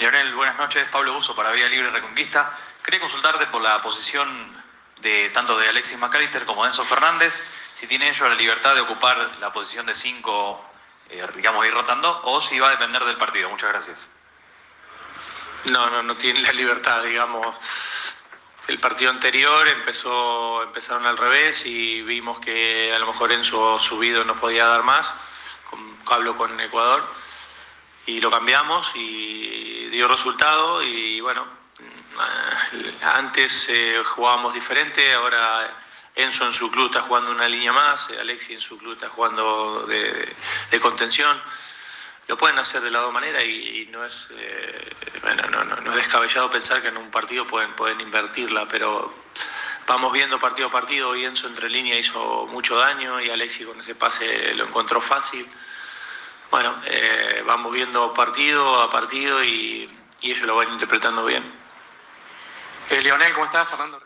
Leonel, buenas noches. Pablo Buzo para Vía Libre Reconquista. Quería consultarte por la posición de tanto de Alexis McAllister como de Enzo Fernández, si tiene ellos la libertad de ocupar la posición de 5, eh, digamos, ir rotando, o si va a depender del partido. Muchas gracias. No, no, no tiene la libertad, digamos. El partido anterior empezó, empezaron al revés y vimos que a lo mejor Enzo subido no podía dar más, con, hablo con Ecuador, y lo cambiamos y dio resultado y bueno, eh, antes eh, jugábamos diferente, ahora Enzo en su club está jugando una línea más, Alexi en su club está jugando de, contención lo pueden hacer de la dos maneras y, no es eh, bueno, no, no, no, es descabellado pensar que en un partido pueden, pueden invertirla, pero vamos viendo partido a partido. Y Enzo entre línea hizo mucho daño y Alexi con ese pase lo encontró fácil. Bueno, eh, vamos viendo partido a partido y, ellos lo van interpretando bien. Eh, Leonel, ¿cómo estás? Fernando.